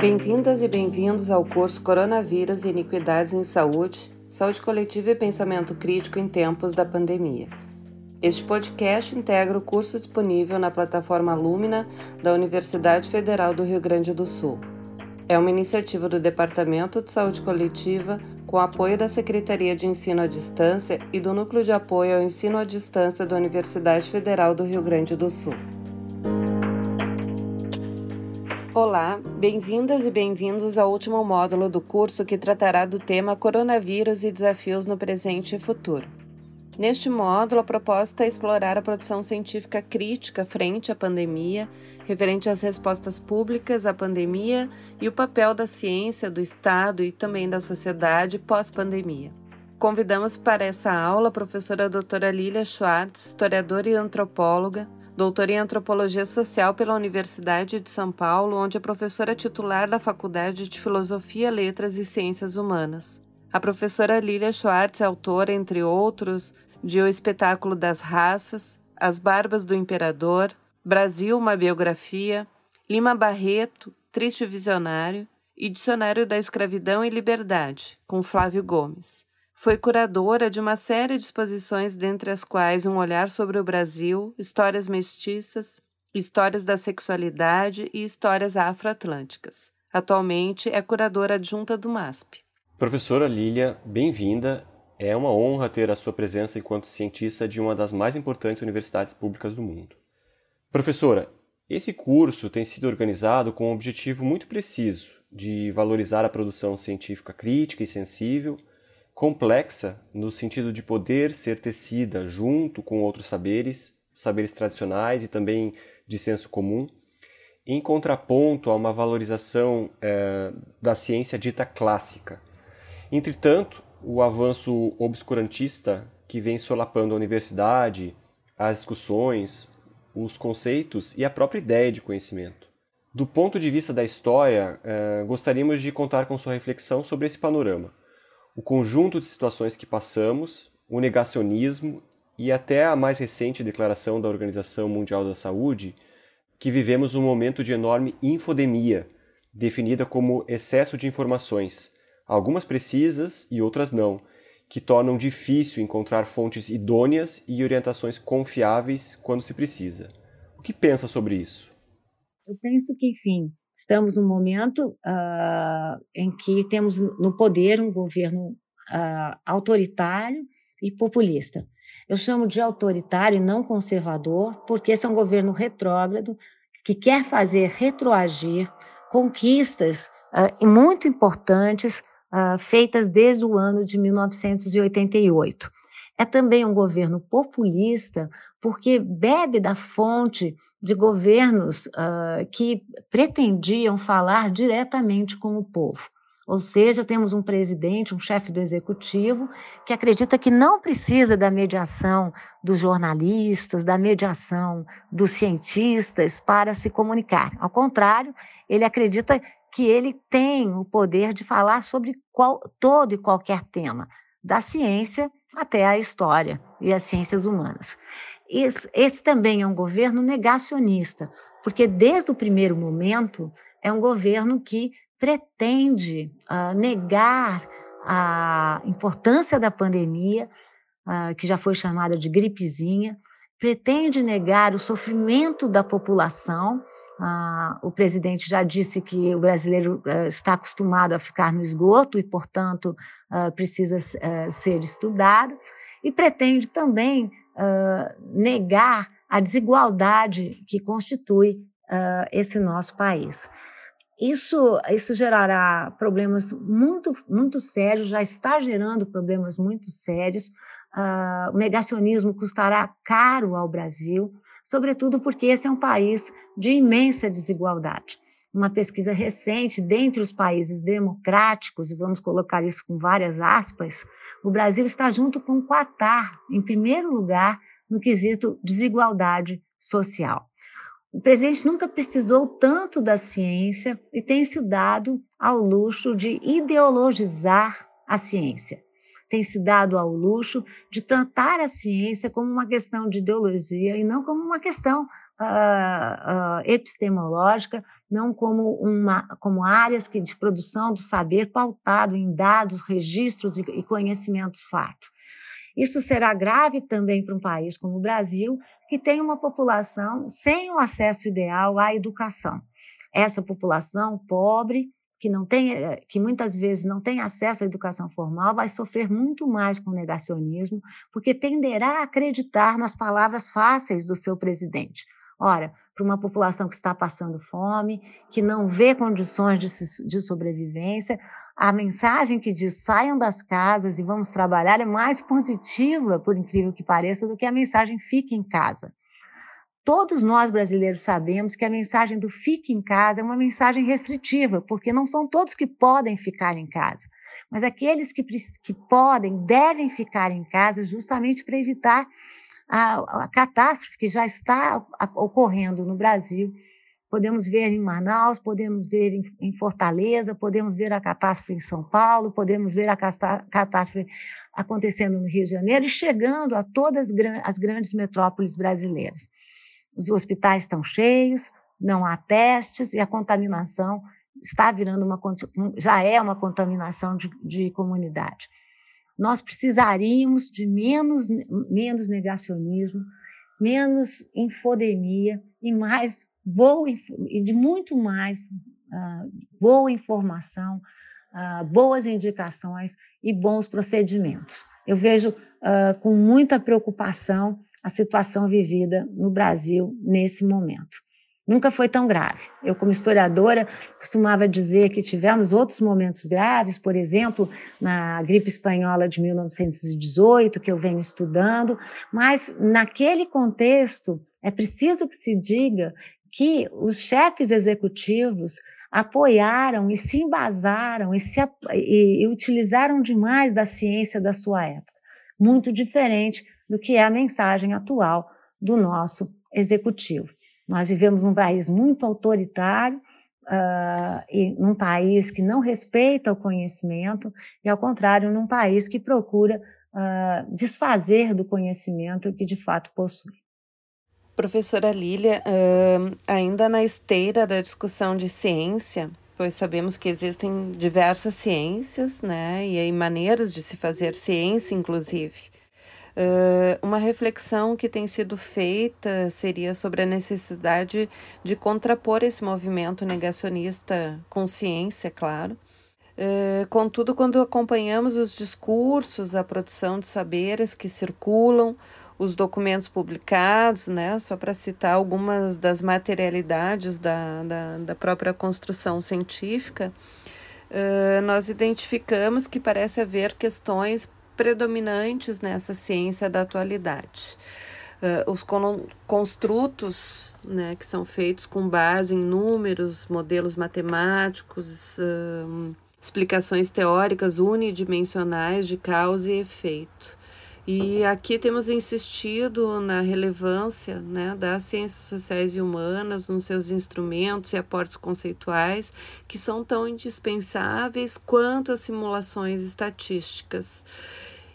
Bem-vindas e bem-vindos ao curso Coronavírus e Iniquidades em Saúde, Saúde Coletiva e Pensamento Crítico em Tempos da Pandemia. Este podcast integra o curso disponível na plataforma Lumina da Universidade Federal do Rio Grande do Sul. É uma iniciativa do Departamento de Saúde Coletiva com apoio da Secretaria de Ensino à Distância e do Núcleo de Apoio ao Ensino à Distância da Universidade Federal do Rio Grande do Sul. Olá, bem-vindas e bem-vindos ao último módulo do curso que tratará do tema Coronavírus e Desafios no Presente e Futuro. Neste módulo, a proposta é explorar a produção científica crítica frente à pandemia, referente às respostas públicas à pandemia e o papel da ciência, do Estado e também da sociedade pós-pandemia. Convidamos para essa aula a professora doutora Lilia Schwartz, historiadora e antropóloga, doutora em Antropologia Social pela Universidade de São Paulo, onde é professora titular da Faculdade de Filosofia, Letras e Ciências Humanas. A professora Lilia Schwartz é autora, entre outros, de O Espetáculo das Raças, As Barbas do Imperador, Brasil, uma biografia, Lima Barreto, Triste Visionário e Dicionário da Escravidão e Liberdade, com Flávio Gomes. Foi curadora de uma série de exposições, dentre as quais Um Olhar sobre o Brasil, Histórias Mestiças, Histórias da Sexualidade e Histórias Afroatlânticas. Atualmente é curadora adjunta do MASP. Professora Lília, bem-vinda é uma honra ter a sua presença enquanto cientista de uma das mais importantes universidades públicas do mundo. Professora, esse curso tem sido organizado com um objetivo muito preciso de valorizar a produção científica crítica e sensível, complexa no sentido de poder ser tecida junto com outros saberes, saberes tradicionais e também de senso comum, em contraponto a uma valorização é, da ciência dita clássica. Entretanto, o avanço obscurantista que vem solapando a universidade, as discussões, os conceitos e a própria ideia de conhecimento. Do ponto de vista da história, eh, gostaríamos de contar com sua reflexão sobre esse panorama, o conjunto de situações que passamos, o negacionismo e até a mais recente declaração da Organização Mundial da Saúde, que vivemos um momento de enorme infodemia, definida como excesso de informações, algumas precisas e outras não, que tornam difícil encontrar fontes idôneas e orientações confiáveis quando se precisa. O que pensa sobre isso? Eu penso que, enfim, estamos num momento uh, em que temos no poder um governo uh, autoritário e populista. Eu chamo de autoritário e não conservador, porque esse é um governo retrógrado que quer fazer retroagir conquistas uh, muito importantes feitas desde o ano de 1988. É também um governo populista, porque bebe da fonte de governos uh, que pretendiam falar diretamente com o povo. Ou seja, temos um presidente, um chefe do executivo, que acredita que não precisa da mediação dos jornalistas, da mediação dos cientistas para se comunicar. Ao contrário, ele acredita que ele tem o poder de falar sobre qual, todo e qualquer tema, da ciência até a história e as ciências humanas. Esse, esse também é um governo negacionista, porque desde o primeiro momento é um governo que pretende uh, negar a importância da pandemia, uh, que já foi chamada de gripezinha, pretende negar o sofrimento da população ah, o presidente já disse que o brasileiro ah, está acostumado a ficar no esgoto e, portanto, ah, precisa ah, ser estudado, e pretende também ah, negar a desigualdade que constitui ah, esse nosso país. Isso, isso gerará problemas muito, muito sérios, já está gerando problemas muito sérios. o negacionismo custará caro ao Brasil sobretudo porque esse é um país de imensa desigualdade. Uma pesquisa recente, dentre os países democráticos, e vamos colocar isso com várias aspas, o Brasil está junto com o Qatar, em primeiro lugar, no quesito desigualdade social. O presidente nunca precisou tanto da ciência e tem se dado ao luxo de ideologizar a ciência tem se dado ao luxo de tratar a ciência como uma questão de ideologia e não como uma questão uh, uh, epistemológica, não como, uma, como áreas que, de produção do saber pautado em dados, registros e, e conhecimentos fato. Isso será grave também para um país como o Brasil, que tem uma população sem o acesso ideal à educação. Essa população pobre, que não tem, eh, que muitas vezes não tem acesso à educação formal, vai sofrer muito mais com o negacionismo, porque tenderá a acreditar nas palavras fáceis do seu presidente. Ora, para uma população que está passando fome, que não vê condições de, de, sobrevivência, a mensagem que diz saiam das casas e vamos trabalhar é mais positiva, por incrível que pareça, do que a mensagem fique em casa. Todos nós brasileiros sabemos que a mensagem do fique em casa é uma mensagem restritiva, porque não são todos que podem ficar em casa. Mas aqueles que, que podem, devem ficar em casa justamente para evitar a, a catástrofe que já está ocorrendo no Brasil. Podemos ver em Manaus, podemos ver em, em, Fortaleza, podemos ver a catástrofe em São Paulo, podemos ver a catástrofe acontecendo no Rio de Janeiro e chegando a todas as grandes metrópoles brasileiras. Os hospitais estão cheios, não há testes e a contaminação está virando uma já é uma contaminação de, de comunidade. Nós precisaríamos de menos, menos negacionismo, menos infodemia e mais boa e de muito mais uh, boa informação, uh, boas indicações e bons procedimentos. Eu vejo uh, com muita preocupação a situação vivida no Brasil nesse momento. Nunca foi tão grave. Eu, como historiadora, costumava dizer que tivemos outros momentos graves, por exemplo, na gripe espanhola de 1918, que eu venho estudando, mas naquele contexto é preciso que se diga que os chefes executivos apoiaram e se embasaram e, se, e, e utilizaram demais da ciência da sua época, muito diferente do que é a mensagem atual do nosso executivo. Nós vivemos num país muito autoritário, uh, e num país que não respeita o conhecimento, e ao contrário, num país que procura uh, desfazer do conhecimento que de fato possui. Professora Lília, uh, ainda na esteira da discussão de ciência, pois sabemos que existem diversas ciências, né, e maneiras de se fazer ciência, inclusive. Uh, uma reflexão que tem sido feita seria sobre a necessidade de contrapor esse movimento negacionista com ciência, claro. Uh, contudo, quando acompanhamos os discursos, a produção de saberes que circulam, os documentos publicados, né, só para citar algumas das materialidades da, da, da própria construção científica, uh, nós identificamos que parece haver questões predominantes nessa ciência da atualidade. Uh, os construtos né, que são feitos com base em números, modelos matemáticos, uh, explicações teóricas unidimensionais de causa e efeito. E aqui temos insistido na relevância né, das ciências sociais e humanas nos seus instrumentos e aportes conceituais, que são tão indispensáveis quanto as simulações estatísticas.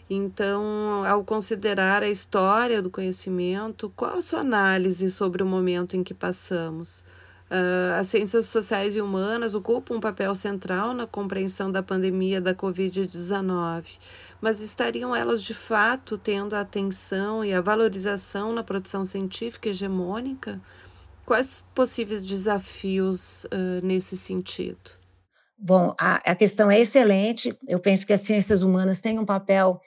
Então, ao considerar a história do conhecimento, qual a sua análise sobre o momento em que passamos? Uh, as ciências sociais e humanas ocupam um papel central na compreensão da pandemia da Covid-19, mas estariam elas de fato tendo a atenção e a valorização na produção científica hegemônica? Quais possíveis desafios uh, nesse sentido? Bom, a, a questão é excelente. Eu penso que as ciências humanas têm um papel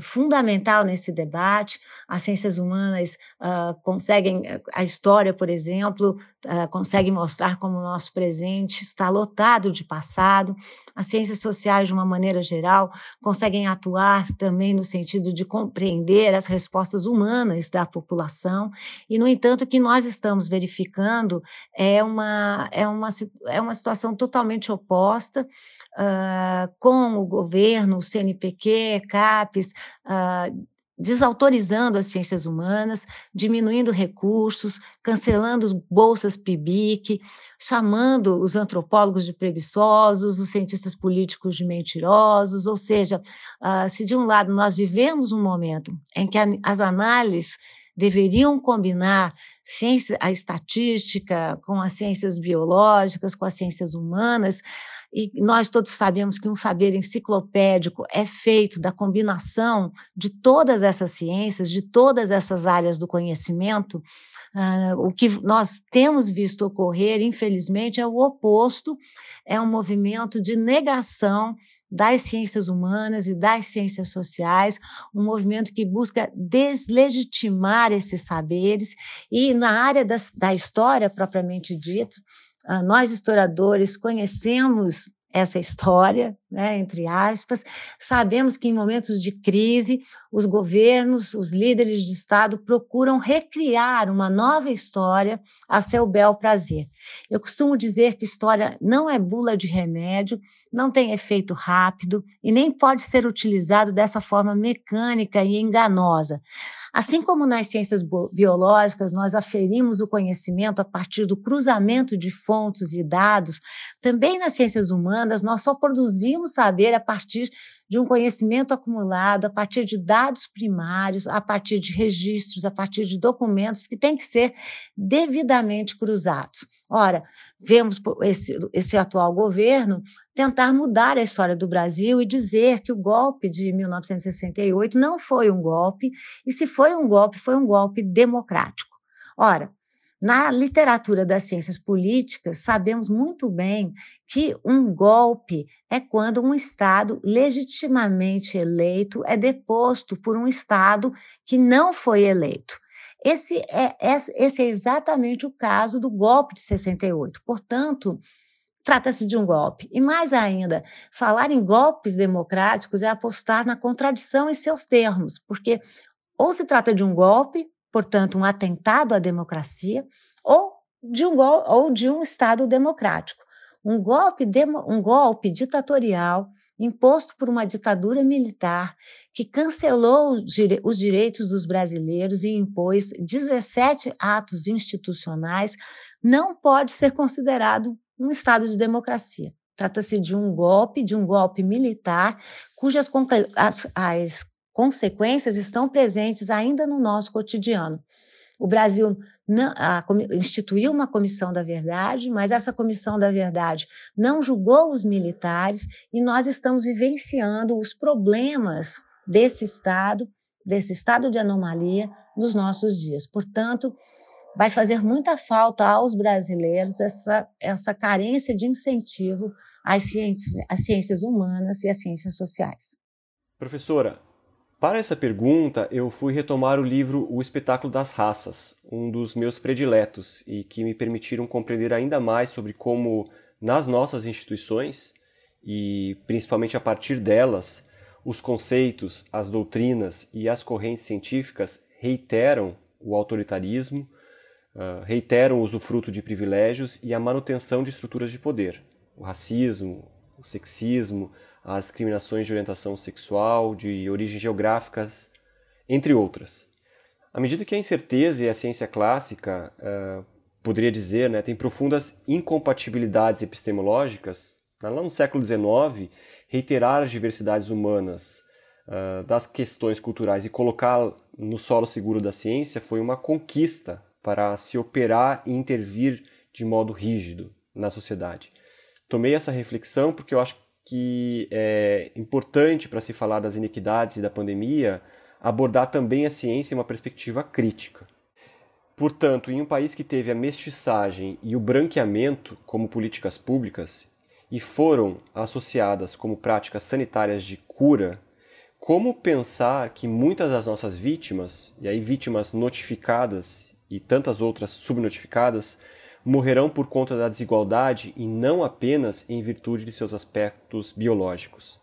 fundamental nesse debate. As ciências humanas uh, conseguem, eh, a história, por exemplo, uh, consegue mostrar como o nosso presente está lotado de passado. As ciências sociais, de uma maneira geral, conseguem atuar também no sentido de compreender as respostas humanas da população. E, no entanto, o que nós estamos verificando é uma, é uma, é uma situação totalmente oposta, uh, com o governo, o CNPq, CAPES, uh, desautorizando as ciências humanas, diminuindo recursos, cancelando as bolsas PIBIC, chamando os antropólogos de preguiçosos, os cientistas políticos de mentirosos, ou seja, uh, se de um lado nós vivemos um momento em que as análises deveriam combinar ciência, a estatística com as ciências biológicas, com as ciências humanas, e nós todos sabemos que um saber enciclopédico é feito da combinação de todas essas ciências, de todas essas áreas do conhecimento. Uh, o que nós temos visto ocorrer, infelizmente, é o oposto, é um movimento de negação das ciências humanas e das ciências sociais, um movimento que busca deslegitimar esses saberes, e na área das, da história propriamente dita, nós historiadores conhecemos essa história, né, entre aspas. Sabemos que em momentos de crise, os governos, os líderes de Estado procuram recriar uma nova história a seu bel prazer. Eu costumo dizer que história não é bula de remédio, não tem efeito rápido e nem pode ser utilizado dessa forma mecânica e enganosa. Assim como nas ciências biológicas nós aferimos o conhecimento a partir do cruzamento de fontes e dados, também nas ciências humanas nós só produzimos saber a partir de um conhecimento acumulado, a partir de dados primários, a partir de registros, a partir de documentos que têm que ser devidamente cruzados. Ora, vemos esse, esse atual governo tentar mudar a história do Brasil e dizer que o golpe de 1968 não foi um golpe, e se foi um golpe, foi um golpe democrático. Ora, na literatura das ciências políticas, sabemos muito bem que um golpe é quando um Estado legitimamente eleito é deposto por um Estado que não foi eleito. Esse é, esse é exatamente o caso do golpe de 68. Portanto, trata-se de um golpe. E mais ainda, falar em golpes democráticos é apostar na contradição em seus termos, porque ou se trata de um golpe, portanto, um atentado à democracia, ou de um, ou de um Estado democrático. Um golpe, um golpe ditatorial imposto por uma ditadura militar que cancelou os direitos dos brasileiros e impôs 17 atos institucionais, não pode ser considerado um Estado de democracia. Trata-se de um golpe, de um golpe militar, cujas as, as consequências estão presentes ainda no nosso cotidiano. O Brasil não, a, instituiu uma comissão da verdade, mas essa comissão da verdade não julgou os militares e nós estamos vivenciando os problemas desse Estado, desse estado de anomalia nos nossos dias. Portanto, vai fazer muita falta aos brasileiros essa, essa carência de incentivo às ciências, às ciências humanas e às ciências sociais. Professora, para essa pergunta, eu fui retomar o livro O Espetáculo das Raças, um dos meus prediletos e que me permitiram compreender ainda mais sobre como, nas nossas instituições, e principalmente a partir delas, os conceitos, as doutrinas e as correntes científicas reiteram o autoritarismo, uh, reiteram o usufruto de privilégios e a manutenção de estruturas de poder, o racismo, o sexismo, as discriminações de orientação sexual, de origem geográficas, entre outras. À medida que a incerteza e a ciência clássica, uh, poderia dizer, né, tem profundas incompatibilidades epistemológicas, lá no século XIX, reiterar as diversidades humanas uh, das questões culturais e colocar no solo seguro da ciência foi uma conquista para se operar e intervir de modo rígido na sociedade. Tomei essa reflexão porque eu acho que é importante para se falar das iniquidades e da pandemia abordar também a ciência em uma perspectiva crítica. Portanto, em um país que teve a mestiçagem e o branqueamento como políticas públicas e foram associadas como práticas sanitárias de cura, como pensar que muitas das nossas vítimas, e aí vítimas notificadas e tantas outras subnotificadas, morrerão por conta da desigualdade e não apenas em virtude de seus aspectos biológicos.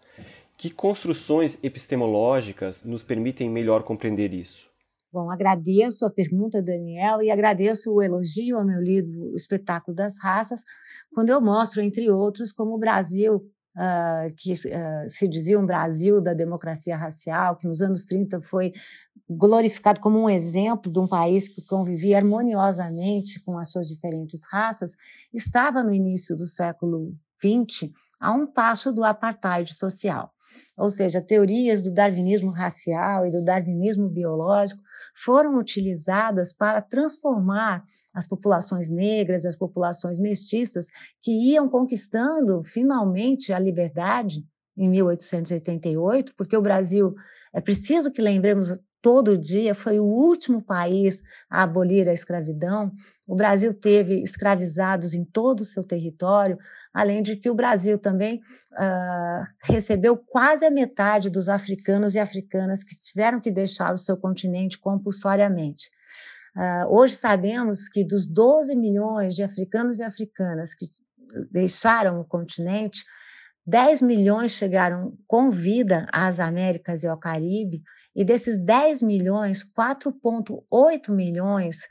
Que construções epistemológicas nos permitem melhor compreender isso? Bom, agradeço a pergunta, Daniela, e agradeço o elogio ao meu livro O Espetáculo das Raças, quando eu mostro, entre outros, como o Brasil uh, que uh, se dizia um Brasil da democracia racial, que nos anos 30 foi glorificado como um exemplo de um país que convivia harmoniosamente com as suas diferentes raças, estava no início do século XX a um passo do apartheid social. Ou seja, teorias do darwinismo racial e do darwinismo biológico foram utilizadas para transformar as populações negras, as populações mestiças, que iam conquistando finalmente a liberdade em 1888, porque o Brasil, é preciso que lembremos todo dia, foi o último país a abolir a escravidão. O Brasil teve escravizados em todo o seu território, além de que o Brasil também uh, recebeu quase a metade dos africanos e africanas que tiveram que deixar o seu continente compulsoriamente. Uh, hoje sabemos que dos 12 milhões de africanos e africanas que deixaram o continente, 10 milhões chegaram com vida às Américas e ao Caribe, e desses 10 milhões, 4,8 milhões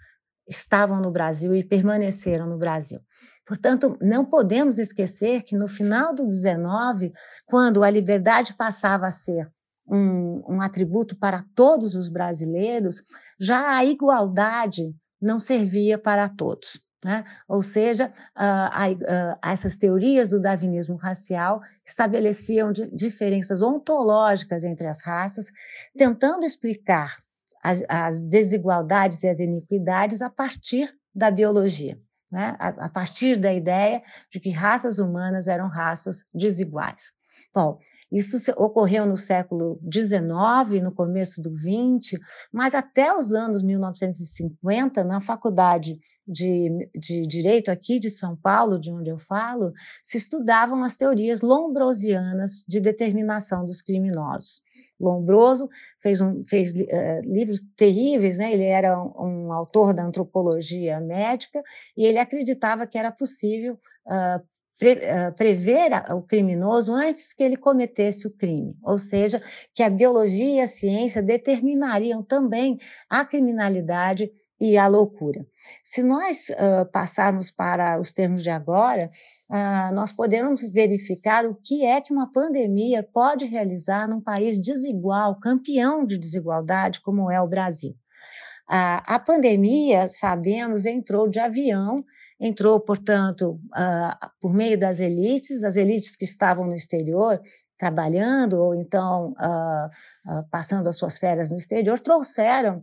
estavam no Brasil e permaneceram no Brasil. Portanto, não podemos esquecer que no final do 19, quando a liberdade passava a ser um, um atributo para todos os brasileiros, já a igualdade não servia para todos. Né? Ou seja, uh, uh, essas teorias do darwinismo racial estabeleciam diferenças ontológicas entre as raças, tentando explicar as, as desigualdades e as iniquidades a partir da biologia, né? a, a partir da ideia de que raças humanas eram raças desiguais. Bom, isso ocorreu no século XIX, no começo do XX, mas até os anos 1950, na faculdade de, de Direito aqui de São Paulo, de onde eu falo, se estudavam as teorias lombrosianas de determinação dos criminosos. Lombroso fez, um, fez uh, livros terríveis, né? ele era um, um, autor da antropologia médica e ele acreditava que era possível uh, prever o criminoso antes que ele cometesse o crime, ou seja, que a biologia e a ciência determinariam também a criminalidade e a loucura. Se nós uh, passarmos para os termos de agora, uh, nós podemos verificar o que é que uma pandemia pode realizar num país desigual, campeão de desigualdade, como é o Brasil. Uh, a pandemia, sabemos, entrou de avião entrou, portanto, uh, por meio das elites, as elites que estavam no exterior trabalhando ou então uh, uh, passando as suas férias no exterior, trouxeram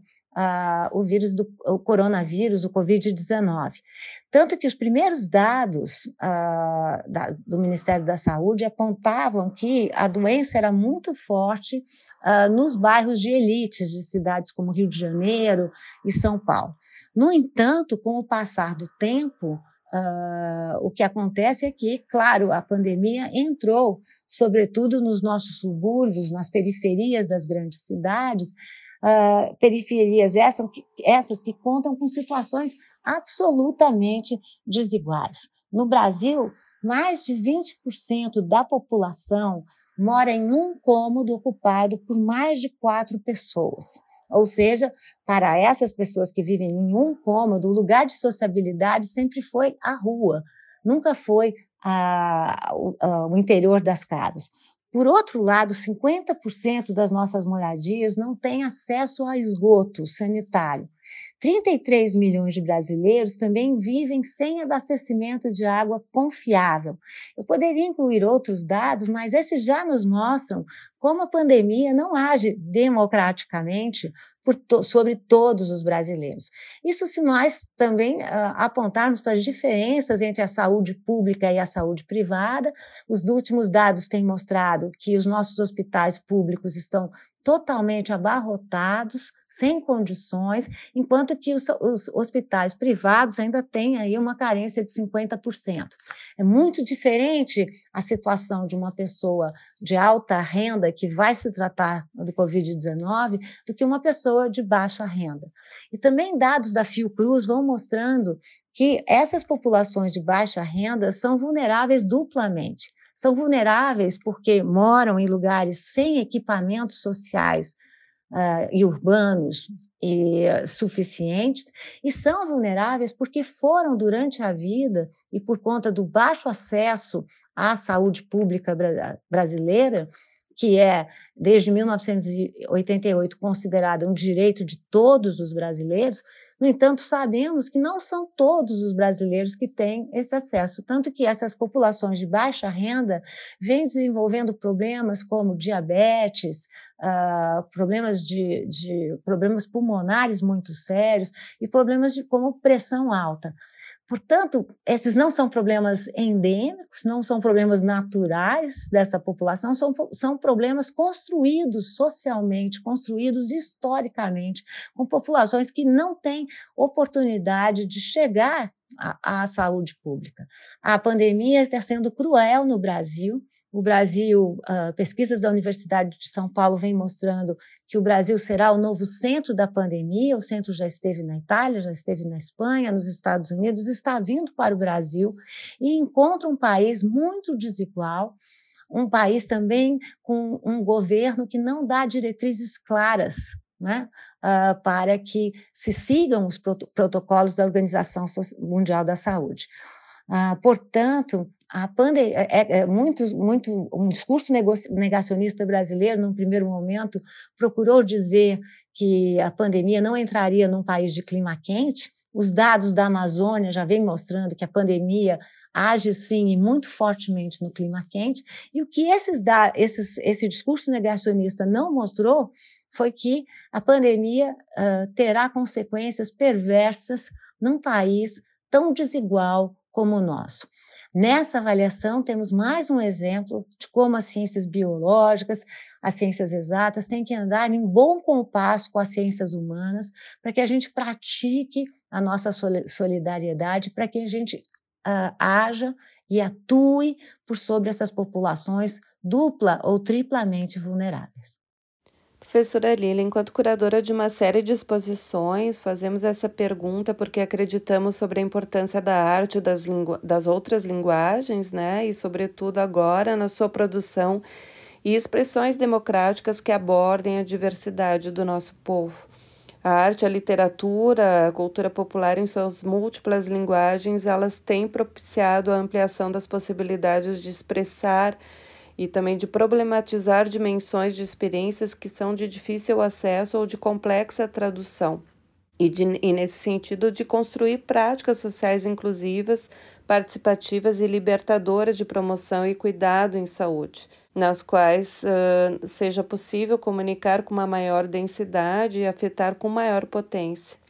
o vírus do o coronavírus, o Covid-19. Tanto que os primeiros dados da, do Ministério da Saúde apontavam que a doença era muito forte nos bairros de elites de cidades como Rio de Janeiro e São Paulo. No entanto, com o passar do tempo, uh, o que acontece é que, claro, a pandemia entrou, sobretudo nos nossos subúrbios, nas periferias das grandes cidades, uh, periferias essas, essas que contam com situações absolutamente desiguais. No Brasil, mais de 20% da população mora em um cômodo ocupado por mais de quatro pessoas. Ou seja, para essas pessoas que vivem em um cômodo, o lugar de sociabilidade sempre foi a rua, nunca foi a, a, o interior das casas. Por outro lado, 50% das nossas moradias não têm acesso a esgoto sanitário. 33 milhões de brasileiros também vivem sem abastecimento de água confiável. Eu poderia incluir outros dados, mas esses já nos mostram como a pandemia não age democraticamente to sobre todos os brasileiros. Isso se nós também uh, apontarmos para as diferenças entre a saúde pública e a saúde privada. Os últimos dados têm mostrado que os nossos hospitais públicos estão totalmente abarrotados, sem condições, enquanto que os, os, hospitais privados ainda têm aí uma carência de 50%. É muito diferente a situação de uma pessoa de alta renda que vai se tratar do Covid-19 do que uma pessoa de baixa renda. E também dados da Fiocruz vão mostrando que essas populações de baixa renda são vulneráveis duplamente são vulneráveis porque moram em lugares sem equipamentos sociais uh, e urbanos e, suficientes, e são vulneráveis porque foram, durante a vida, e por conta do baixo acesso à saúde pública bra brasileira, que é, desde 1988, considerada um direito de todos os brasileiros, No entanto, sabemos que não são todos os brasileiros que têm esse acesso, tanto que essas populações de baixa renda vêm desenvolvendo problemas como diabetes, uh, problemas de, de problemas pulmonares muito sérios e problemas de como pressão alta. Portanto, esses não são problemas endêmicos, não são problemas naturais dessa população, são, são problemas construídos socialmente, construídos historicamente, com populações que não têm oportunidade de chegar à, à saúde pública. A pandemia está sendo cruel no Brasil, o Brasil, uh, pesquisas da Universidade de São Paulo vêm mostrando que o Brasil será o novo centro da pandemia. O centro já esteve na Itália, já esteve na Espanha, nos Estados Unidos, está vindo para o Brasil e encontra um país muito desigual, um país também com um governo que não dá diretrizes claras né, uh, para que se sigam os protocolos da Organização Mundial da Saúde. Uh, portanto, a pandemia, é, é, é muito, muito, um discurso negacionista brasileiro, num primeiro momento, procurou dizer que a pandemia não entraria num país de clima quente. Os dados da Amazônia já vêm mostrando que a pandemia age sim e muito fortemente no clima quente. E o que esses, esses, esse discurso negacionista não mostrou foi que a pandemia uh, terá consequências perversas num país tão desigual como o nosso. Nessa avaliação, temos mais um exemplo de como as ciências biológicas, as ciências exatas, têm que andar em bom compasso com as ciências humanas, para que a gente pratique a nossa solidariedade, para que a gente uh, haja e atue por sobre essas populações dupla ou triplamente vulneráveis. Professora Lila, enquanto curadora de uma série de exposições, fazemos essa pergunta porque acreditamos sobre a importância da arte das, das outras linguagens, né? E, sobretudo, agora na sua produção e expressões democráticas que abordem a diversidade do nosso povo. A arte, a literatura, a cultura popular em suas múltiplas linguagens, elas têm propiciado a ampliação das possibilidades de expressar e também de problematizar dimensões de experiências que são de difícil acesso ou de complexa tradução. E, de, e nesse sentido, de construir práticas sociais inclusivas, participativas e libertadoras de promoção e cuidado em saúde, nas quais uh, seja possível comunicar com uma maior densidade e afetar com maior potência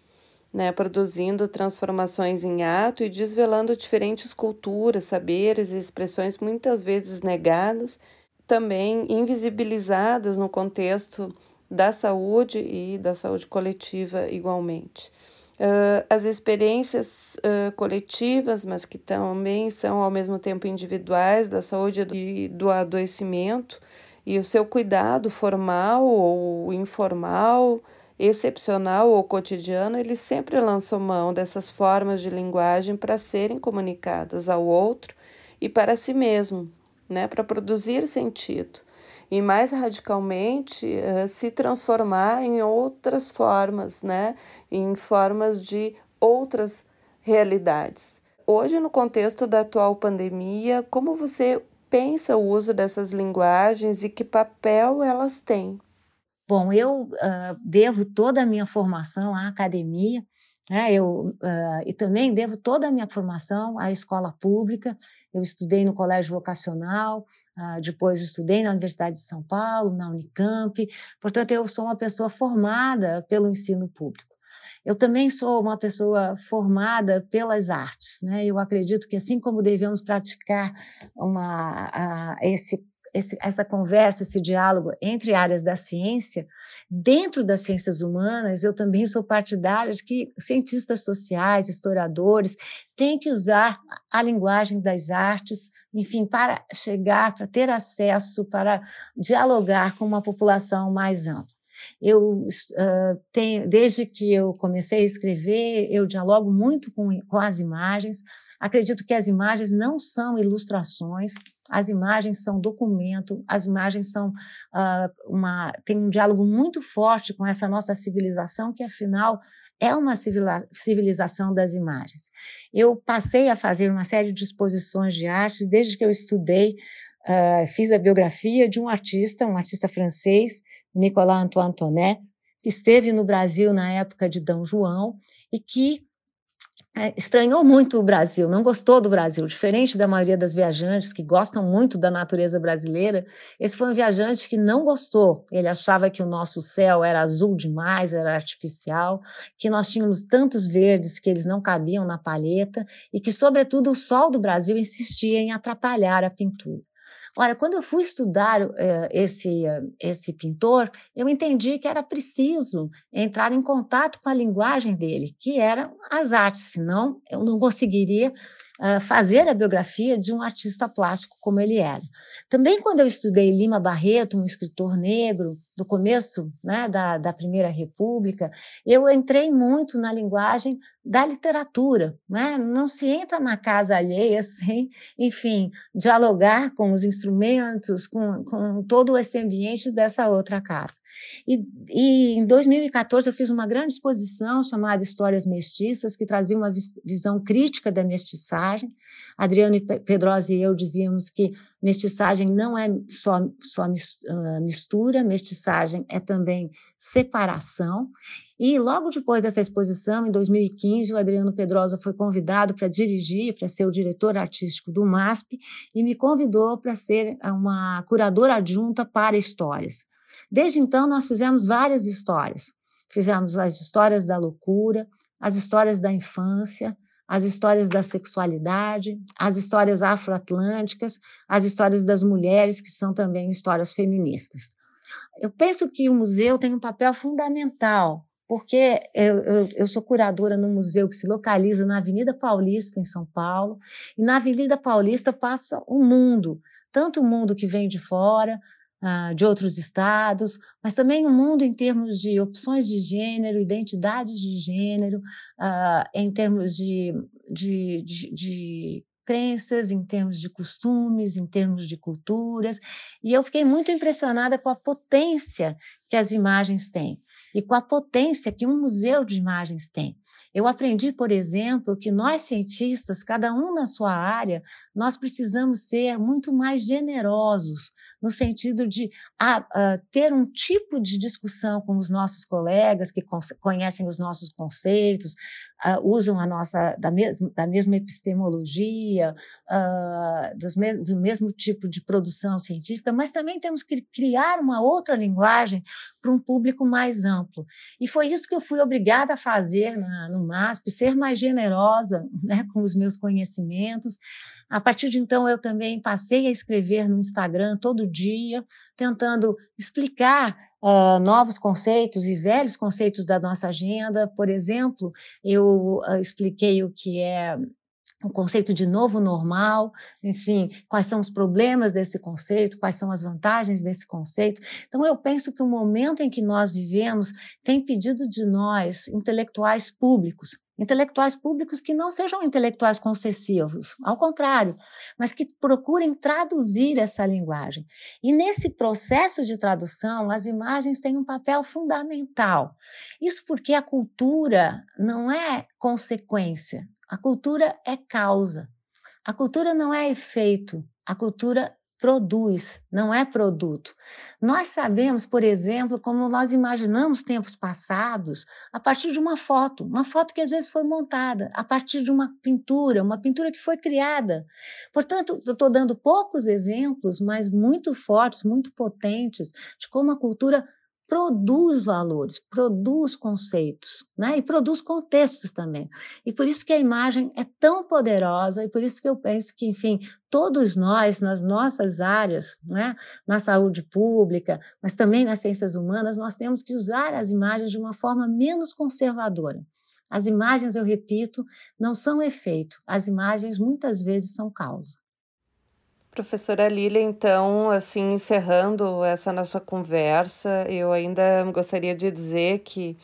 né, produzindo transformações em ato e desvelando diferentes culturas, saberes e expressões muitas vezes negadas, também invisibilizadas no contexto da saúde e da saúde coletiva igualmente. Uh, as experiências uh, coletivas, mas que também são ao mesmo tempo individuais da saúde e do adoecimento, e o seu cuidado formal ou informal, excepcional ou cotidiano, ele sempre lançou mão dessas formas de linguagem para serem comunicadas ao outro e para si mesmo, né, para produzir sentido e mais radicalmente uh, se transformar em outras formas, né, em formas de outras realidades. Hoje, no contexto da atual pandemia, como você pensa o uso dessas linguagens e que papel elas têm? Bom, eu uh, devo toda a minha formação à academia, né? eu, uh, e também devo toda a minha formação à escola pública. Eu estudei no colégio vocacional, uh, depois estudei na Universidade de São Paulo, na Unicamp. Portanto, eu sou uma pessoa formada pelo ensino público. Eu também sou uma pessoa formada pelas artes, né? Eu acredito que assim como devemos praticar uma, esse esse, essa conversa, esse diálogo entre áreas da ciência, dentro das ciências humanas, eu também sou partidária de que cientistas sociais, historiadores, têm que usar a linguagem das artes, enfim, para chegar, para ter acesso, para dialogar com uma população mais ampla. Eu uh, tenho, desde que eu comecei a escrever, eu dialogo muito com, com as imagens. Acredito que as imagens não são ilustrações, as imagens são documento, as imagens são uh, uma tem um diálogo muito forte com essa nossa civilização que afinal é uma civilização das imagens. Eu passei a fazer uma série de exposições de artes desde que eu estudei, uh, fiz a biografia de um artista, um artista francês, Nicolas Antoine Tonnet, que esteve no Brasil na época de D. João e que estranhou muito o Brasil, não gostou do Brasil, diferente da maioria das viajantes que gostam muito da natureza brasileira. Esse foi um viajante que não gostou. Ele achava que o nosso céu era azul demais, era artificial, que nós tínhamos tantos verdes que eles não cabiam na palheta e que, sobretudo, o sol do Brasil insistia em atrapalhar a pintura. Ora, quando eu fui estudar eh, esse, esse pintor, eu entendi que era preciso entrar em contato com a linguagem dele, que eram as artes, senão eu não conseguiria fazer a biografia de um artista plástico como ele era. Também quando eu estudei Lima Barreto, um escritor negro, do começo né, da, da Primeira República, eu entrei muito na linguagem da literatura. Né? Não se entra na casa alheia sem, enfim, dialogar com os instrumentos, com, com todo esse ambiente dessa outra casa. E, e, em 2014 eu fiz uma grande exposição chamada Histórias Mestiças, que trazia uma visão crítica da mestiçagem. Adriano Pedrosa e eu dizíamos que mestiçagem não é só, só mistura, mestiçagem é também separação. E logo depois dessa exposição, em 2015, o Adriano Pedrosa foi convidado para dirigir, para ser o diretor artístico do MASP, e me convidou para ser uma curadora adjunta para histórias. Desde então, nós fizemos várias histórias. Fizemos as histórias da loucura, as histórias da infância, as histórias da sexualidade, as histórias afroatlânticas, as histórias das mulheres, que são também histórias feministas. Eu penso que o museu tem um papel fundamental, porque eu, eu, eu sou curadora no museu que se localiza na Avenida Paulista, em São Paulo, e na Avenida Paulista passa o mundo, tanto o mundo que vem de fora, uh, de outros estados, mas também o mundo em termos de opções de gênero, identidades de gênero, uh, em termos de, de, de, de crenças, em termos de costumes, em termos de culturas. E eu fiquei muito impressionada com a potência que as imagens têm e com a potência que um museu de imagens tem. Eu aprendi, por exemplo, que nós cientistas, cada um na sua área, nós precisamos ser muito mais generosos, no sentido de a, a, ter um tipo de discussão com os nossos colegas que conhecem os nossos conceitos, a, usam a nossa da, mes da mesma epistemologia, me do mesmo tipo de produção científica, mas também temos que criar uma outra linguagem para um público mais amplo. E foi isso que eu fui obrigada a fazer na, no MASP, ser mais generosa né, com os meus conhecimentos. A partir de então, eu também passei a escrever no Instagram todo dia, tentando explicar uh, novos conceitos e velhos conceitos da nossa agenda. Por exemplo, eu uh, expliquei o que é o conceito de novo normal, enfim, quais são os problemas desse conceito, quais são as vantagens desse conceito. Então, eu penso que o momento em que nós vivemos tem pedido de nós, intelectuais públicos, intelectuais públicos que não sejam intelectuais concessivos, ao contrário, mas que procurem traduzir essa linguagem. E nesse processo de tradução, as imagens têm um papel fundamental. Isso porque a cultura não é consequência, a cultura é causa. A cultura não é efeito, a cultura produz, não é produto. Nós sabemos, por exemplo, como nós imaginamos tempos passados a partir de uma foto, uma foto que às vezes foi montada, a partir de uma pintura, uma pintura que foi criada. Portanto, eu estou dando poucos exemplos, mas muito fortes, muito potentes, de como a cultura produz valores, produz conceitos, né? E produz contextos também. E por isso que a imagem é tão poderosa e por isso que eu penso que, enfim, todos nós nas nossas áreas, né, na saúde pública, mas também nas ciências humanas, nós temos que usar as imagens de uma forma menos conservadora. As imagens, eu repito, não são efeito, as imagens muitas vezes são causa. Professora Lília, então, assim, encerrando essa nossa conversa, eu ainda gostaria de dizer que,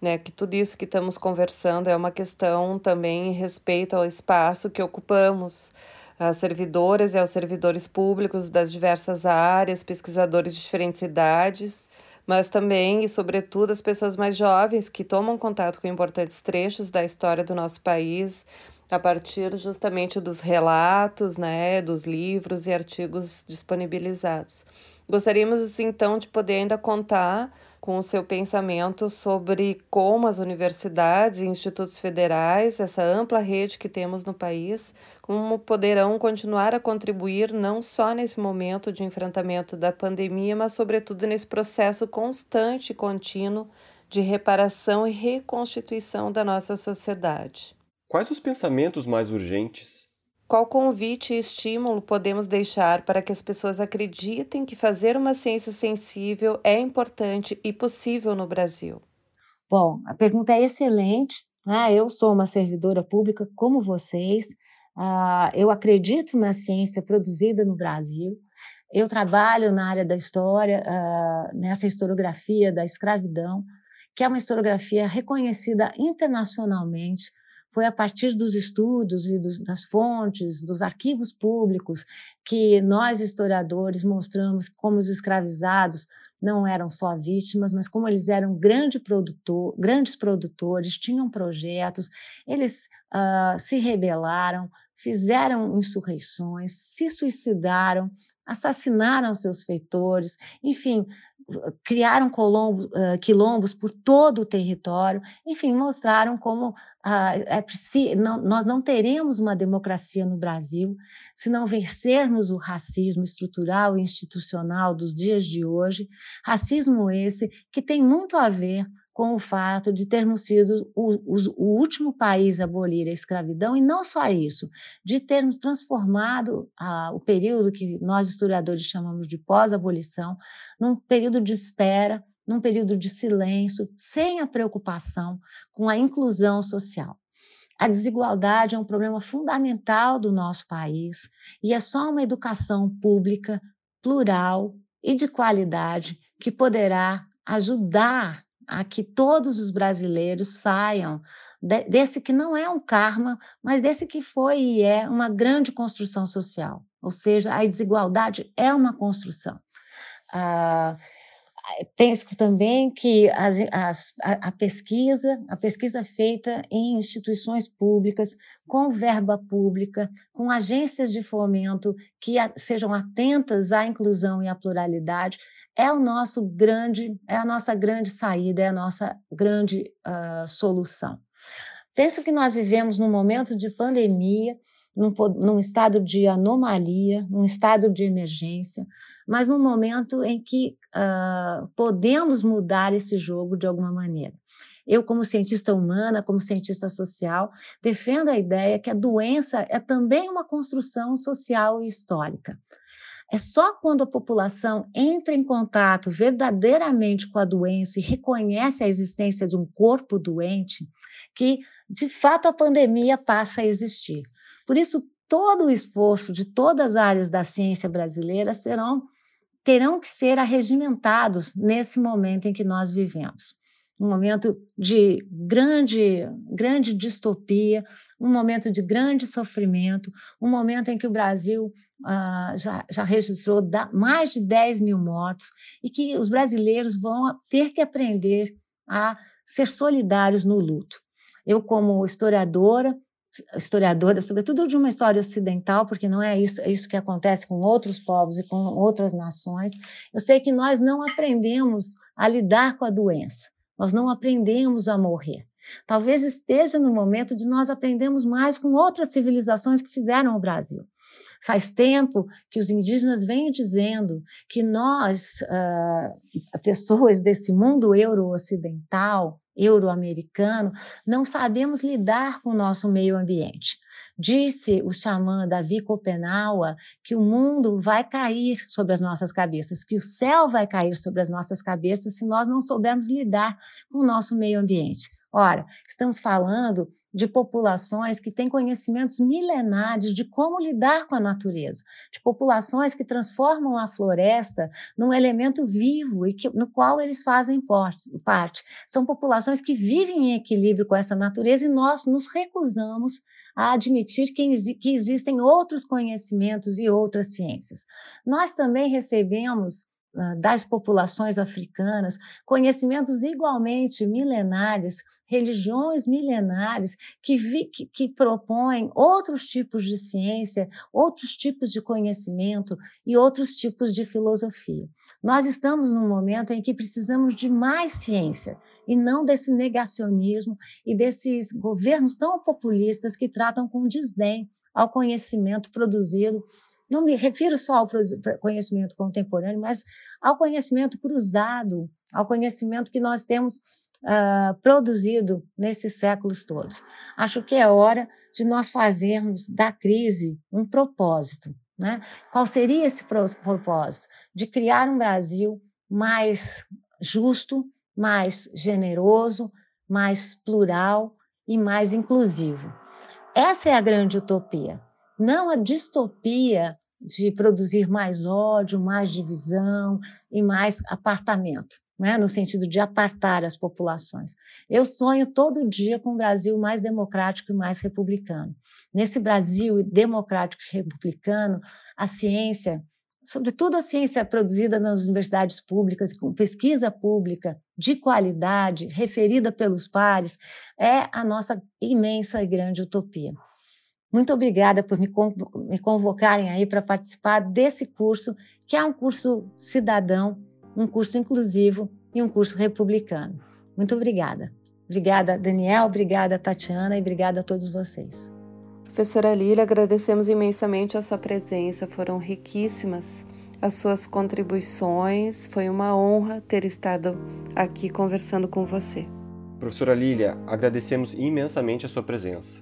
né, que tudo isso que estamos conversando é uma questão também em respeito ao espaço que ocupamos, as servidoras e aos servidores públicos das diversas áreas, pesquisadores de diferentes idades, mas também e sobretudo as pessoas mais jovens que tomam contato com importantes trechos da história do nosso país, a partir justamente dos relatos, né, dos livros e artigos disponibilizados. Gostaríamos então de poder ainda contar com o seu pensamento sobre como as universidades e institutos federais, essa ampla rede que temos no país, como poderão continuar a contribuir não só nesse momento de enfrentamento da pandemia, mas sobretudo nesse processo constante e contínuo de reparação e reconstituição da nossa sociedade. Quais os pensamentos mais urgentes? Qual convite e estímulo podemos deixar para que as pessoas acreditem que fazer uma ciência sensível é importante e possível no Brasil? Bom, a pergunta é excelente. Ah, eu sou uma servidora pública como vocês. Ah, eu acredito na ciência produzida no Brasil. Eu trabalho na área da história, ah, nessa historiografia da escravidão, que é uma historiografia reconhecida internacionalmente foi a partir dos estudos e dos, das fontes, dos arquivos públicos, que nós, historiadores, mostramos como os escravizados não eram só vítimas, mas como eles eram grande produtor, grandes produtores, tinham projetos, eles uh, se rebelaram, fizeram insurreições, se suicidaram, assassinaram seus feitores, enfim, criaram colombo, uh, quilombos por todo o território, enfim, mostraram como uh, é não, nós não teremos uma democracia no Brasil se não vencermos o racismo estrutural e institucional dos dias de hoje, racismo esse que tem muito a ver com o fato de termos sido o, o, o, último país a abolir a escravidão, e não só isso, de termos transformado o período que nós historiadores chamamos de pós-abolição num período de espera, num período de silêncio, sem a preocupação com a inclusão social. A desigualdade é um problema fundamental do nosso país e é só uma educação pública, plural e de qualidade que poderá ajudar a que todos os brasileiros saiam de, desse que não é um karma, mas desse que foi e é uma grande construção social. Ou seja, a desigualdade é uma construção. Ah, penso também que as, as, a, a, pesquisa, a pesquisa feita em instituições públicas, com verba pública, com agências de fomento que a, sejam atentas à inclusão e à pluralidade, é o nosso grande, é a nossa grande saída, é a nossa grande uh, solução. Penso que nós vivemos num momento de pandemia, num, num, estado de anomalia, num estado de emergência, mas num momento em que uh, podemos mudar esse jogo de alguma maneira. Eu, como cientista humana, como cientista social, defendo a ideia que a doença é também uma construção social e histórica. É só quando a população entra em contato verdadeiramente com a doença e reconhece a existência de um corpo doente que, de fato, a pandemia passa a existir. Por isso, todo o esforço de todas as áreas da ciência brasileira serão terão que ser arregimentados nesse momento em que nós vivemos. Um momento de grande, grande distopia, um momento de grande sofrimento, um momento em que o Brasil uh, já, já registrou mais de 10 mil mortos e que os brasileiros vão ter que aprender a ser solidários no luto. Eu, como historiadora, historiadora, sobretudo de uma história ocidental, porque não é isso, é isso que acontece com outros povos e com outras nações, eu sei que nós não aprendemos a lidar com a doença, nós não aprendemos a morrer. Talvez esteja no momento de nós aprendermos mais com outras civilizações que fizeram o Brasil. Faz tempo que os indígenas vêm dizendo que nós, uh, pessoas desse mundo euro-ocidental, euro-americano, não sabemos lidar com o nosso meio ambiente. Disse o xamã Davi Copenaua que o mundo vai cair sobre as nossas cabeças, que o céu vai cair sobre as nossas cabeças se nós não soubermos lidar com o nosso meio ambiente. Ora, estamos falando de populações que têm conhecimentos milenares de como lidar com a natureza, de populações que transformam a floresta num elemento vivo e que, no qual eles fazem parte. São populações que vivem em equilíbrio com essa natureza e nós nos recusamos a admitir que, que existem outros conhecimentos e outras ciências. Nós também recebemos das populações africanas, conhecimentos igualmente milenares, religiões milenares que, vi, que, que, propõem outros tipos de ciência, outros tipos de conhecimento e outros tipos de filosofia. Nós estamos num momento em que precisamos de mais ciência e não desse negacionismo e desses governos tão populistas que tratam com desdém ao conhecimento produzido não me refiro só ao conhecimento contemporâneo, mas ao conhecimento cruzado, ao conhecimento que nós temos uh, produzido nesses séculos todos. Acho que é hora de nós fazermos da crise um propósito. Né? Qual seria esse propósito? De criar um Brasil mais justo, mais generoso, mais plural e mais inclusivo. Essa é a grande utopia, não a distopia de produzir mais ódio, mais divisão e mais apartamento, né? no sentido de apartar as populações. Eu sonho todo dia com um Brasil mais democrático e mais republicano. Nesse Brasil democrático e republicano, a ciência, sobretudo a ciência produzida nas universidades públicas, com pesquisa pública de qualidade, referida pelos pares, é a nossa imensa e grande utopia. Muito obrigada por me, me convocarem aí para participar desse curso, que é um curso cidadão, um curso inclusivo e um curso republicano. Muito obrigada. Obrigada, Daniel, obrigada, Tatiana, e obrigada a todos vocês. Professora Lília, agradecemos imensamente a sua presença, foram riquíssimas as suas contribuições, foi uma honra ter estado aqui conversando com você. Professora Lília, agradecemos imensamente a sua presença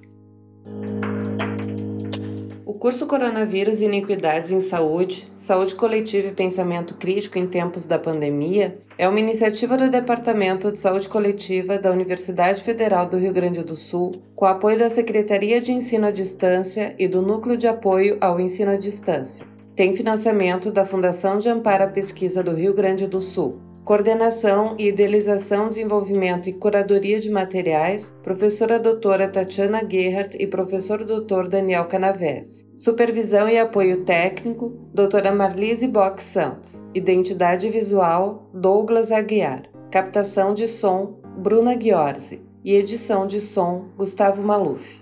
curso Coronavírus e Iniquidades em Saúde, Saúde Coletiva e Pensamento Crítico em Tempos da Pandemia é uma iniciativa do Departamento de Saúde Coletiva da Universidade Federal do Rio Grande do Sul, com apoio da Secretaria de Ensino à Distância e do Núcleo de Apoio ao Ensino à Distância. Tem financiamento da Fundação de Amparo à Pesquisa do Rio Grande do Sul. Coordenação e Idealização, Desenvolvimento e Curadoria de Materiais, professora doutora Tatiana Gerhardt e professor doutor Daniel Canavese. Supervisão e apoio técnico, doutora Marlise Box Santos. Identidade visual, Douglas Aguiar. Captação de som, Bruna Ghiorzi. E edição de som, Gustavo Maluf.